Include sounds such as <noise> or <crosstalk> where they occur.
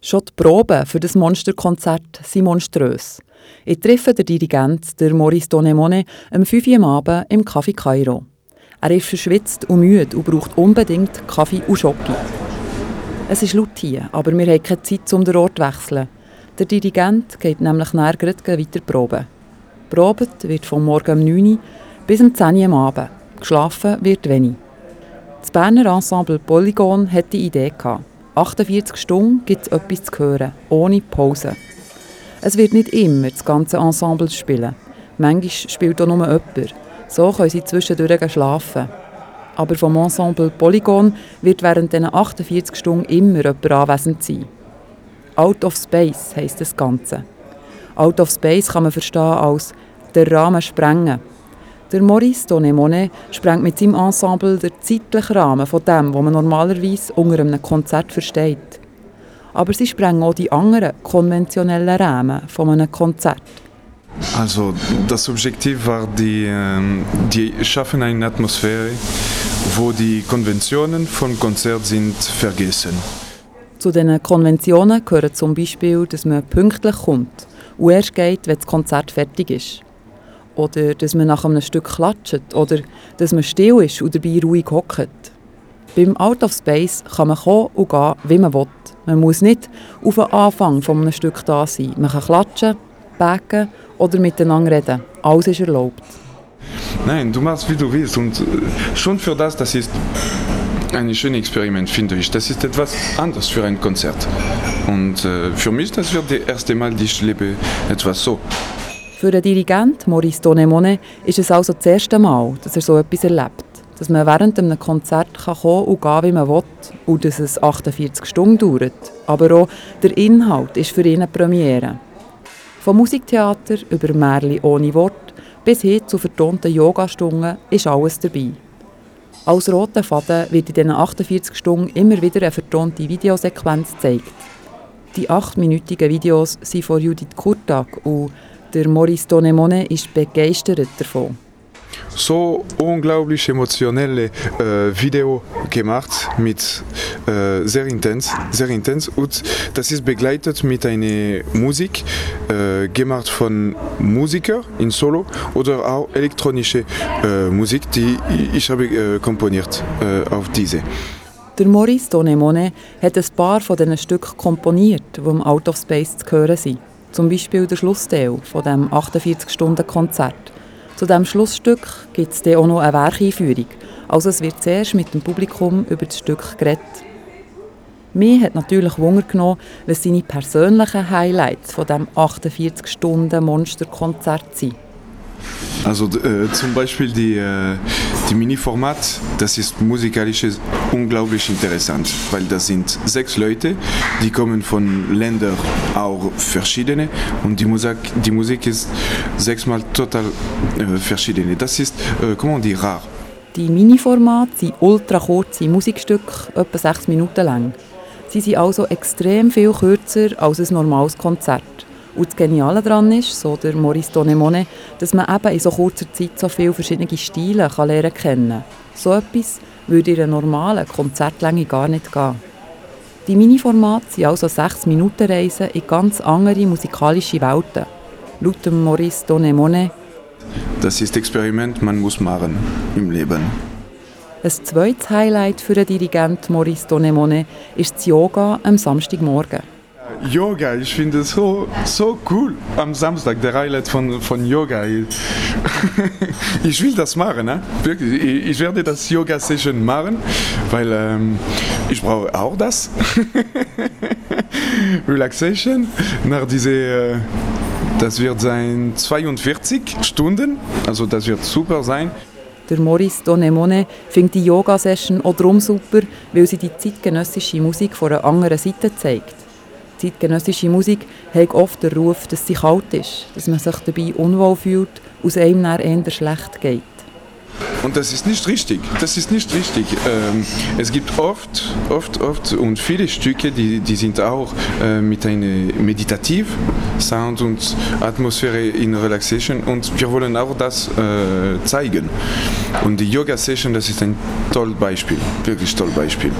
Schon die Proben für das Monsterkonzert sind monströs. Ich treffe den Dirigent, der Maurice Donemone, am 5 Uhr am Abend im Café Cairo. Er ist verschwitzt und müde und braucht unbedingt Kaffee und Schoki. Es ist laut hier, aber wir haben keine Zeit, um den Ort zu wechseln. Der Dirigent geht nämlich nachher weiter proben. Probet wird vom Morgen um 9 Uhr bis um 10 Uhr am Abend. Geschlafen wird wenig. Das Berner Ensemble Polygon hatte die Idee. Gehabt. 48 Stunden gibt es etwas zu hören, ohne Pause. Es wird nicht immer das ganze Ensemble spielen. Manchmal spielt auch nur jemand. So können sie zwischendurch schlafen. Aber vom Ensemble Polygon wird während diesen 48 Stunden immer jemand anwesend sein. Out of Space heisst das Ganze. Out of Space kann man verstehen als der Rahmen sprengen. Der Maurice Donemone sprengt mit seinem Ensemble den zeitlichen Rahmen von dem, was man normalerweise unter einem Konzert versteht. Aber sie sprengen auch die anderen konventionellen Rahmen von einem Konzert. Also das Objektiv war, die, ähm, die schaffen eine Atmosphäre, wo die Konventionen von Konzert sind vergessen. Zu diesen Konventionen gehören zum Beispiel, dass man pünktlich kommt und erst geht, wenn das Konzert fertig ist. Oder dass man nach einem Stück klatscht. Oder dass man still ist und dabei ruhig hockt. Beim Out of Space kann man kommen und gehen, wie man will. Man muss nicht auf den Anfang von einem Stück da sein. Man kann klatschen, backen oder miteinander reden. Alles ist erlaubt. Nein, du machst wie du willst. Und äh, schon für das, das ist ein schönes Experiment, finde ich. Das ist etwas anderes für ein Konzert. Und äh, für mich, das wird das erste Mal, dass ich lebe etwas so. Für den Dirigent Maurice Donemone ist es also das erste Mal, dass er so etwas erlebt. Dass man während einem Konzert kann kommen und gehen, wie man will, und dass es 48 Stunden dauert. Aber auch der Inhalt ist für ihn eine Premiere. Vom Musiktheater über Märchen ohne Wort bis hin zu vertonten Yogastunden ist alles dabei. Als roter Faden wird in diesen 48 Stunden immer wieder eine vertonte Videosequenz gezeigt. Die achtminütigen Videos sind von Judith Kurtag und der Maurice Donemone ist begeistert davon. So unglaublich emotionelle äh, Video gemacht mit äh, sehr intens, sehr intens und das ist begleitet mit einer Musik äh, gemacht von Musikern in Solo oder auch elektronische äh, Musik, die ich habe äh, komponiert äh, auf diese. Der Maurice Donemone hat ein paar von diesen Stücken komponiert, die im Out of Space zu hören sind. Zum Beispiel der Schlussteil von dem 48-Stunden-Konzert. Zu diesem Schlussstück gibt es auch noch eine Werkeinführung. Also es wird zuerst mit dem Publikum über das Stück geredet. Mir hat natürlich Wunder genommen, was seine persönlichen Highlights von dem 48-Stunden-Monsterkonzert sind. Also äh, zum Beispiel die, äh, die Mini-Format, das ist musikalisch unglaublich interessant, weil das sind sechs Leute, die kommen von Ländern auch verschiedene und die Musik, die Musik ist sechsmal total äh, verschiedene. Das ist, äh, comment dire, rar. Die Mini-Formate sind ultra kurze Musikstücke, etwa sechs Minuten lang. Sie sind also extrem viel kürzer als ein normales Konzert. Und das Geniale daran ist, so der Maurice Donemone, dass man eben in so kurzer Zeit so viele verschiedene Stile kann lernen kennen. So etwas würde in einer normalen Konzertlänge gar nicht gehen. Die Mini-Formate sind also 6 Minuten Reisen in ganz andere musikalische Welten. Laut Maurice Donemone Das ist Experiment, man muss machen im Leben. Ein zweites Highlight für den Dirigent Maurice Donemone ist das Yoga am Samstagmorgen. Yoga, ich finde es so, so cool am Samstag, der Highlight von, von Yoga. <laughs> Ich will das machen, ne? wirklich. Ich werde das Yoga-Session machen, weil ähm, ich brauche auch das. <laughs> Relaxation nach dieser, äh, das wird sein 42 Stunden, also das wird super sein. Der Maurice Donemone findet die Yoga-Session auch darum super, weil sie die zeitgenössische Musik von einer anderen Seite zeigt. Zeitgenössische Musik hat oft den Ruf, dass sie kalt ist, dass man sich dabei unwohl fühlt und es einem dann eher schlecht geht. Und das ist nicht richtig. Das ist nicht richtig. Ähm, es gibt oft, oft, oft und viele Stücke, die, die sind auch äh, mit einem meditativ Sound und Atmosphäre in Relaxation und wir wollen auch das äh, zeigen. Und die Yoga Session, das ist ein tolles Beispiel, wirklich tolles Beispiel.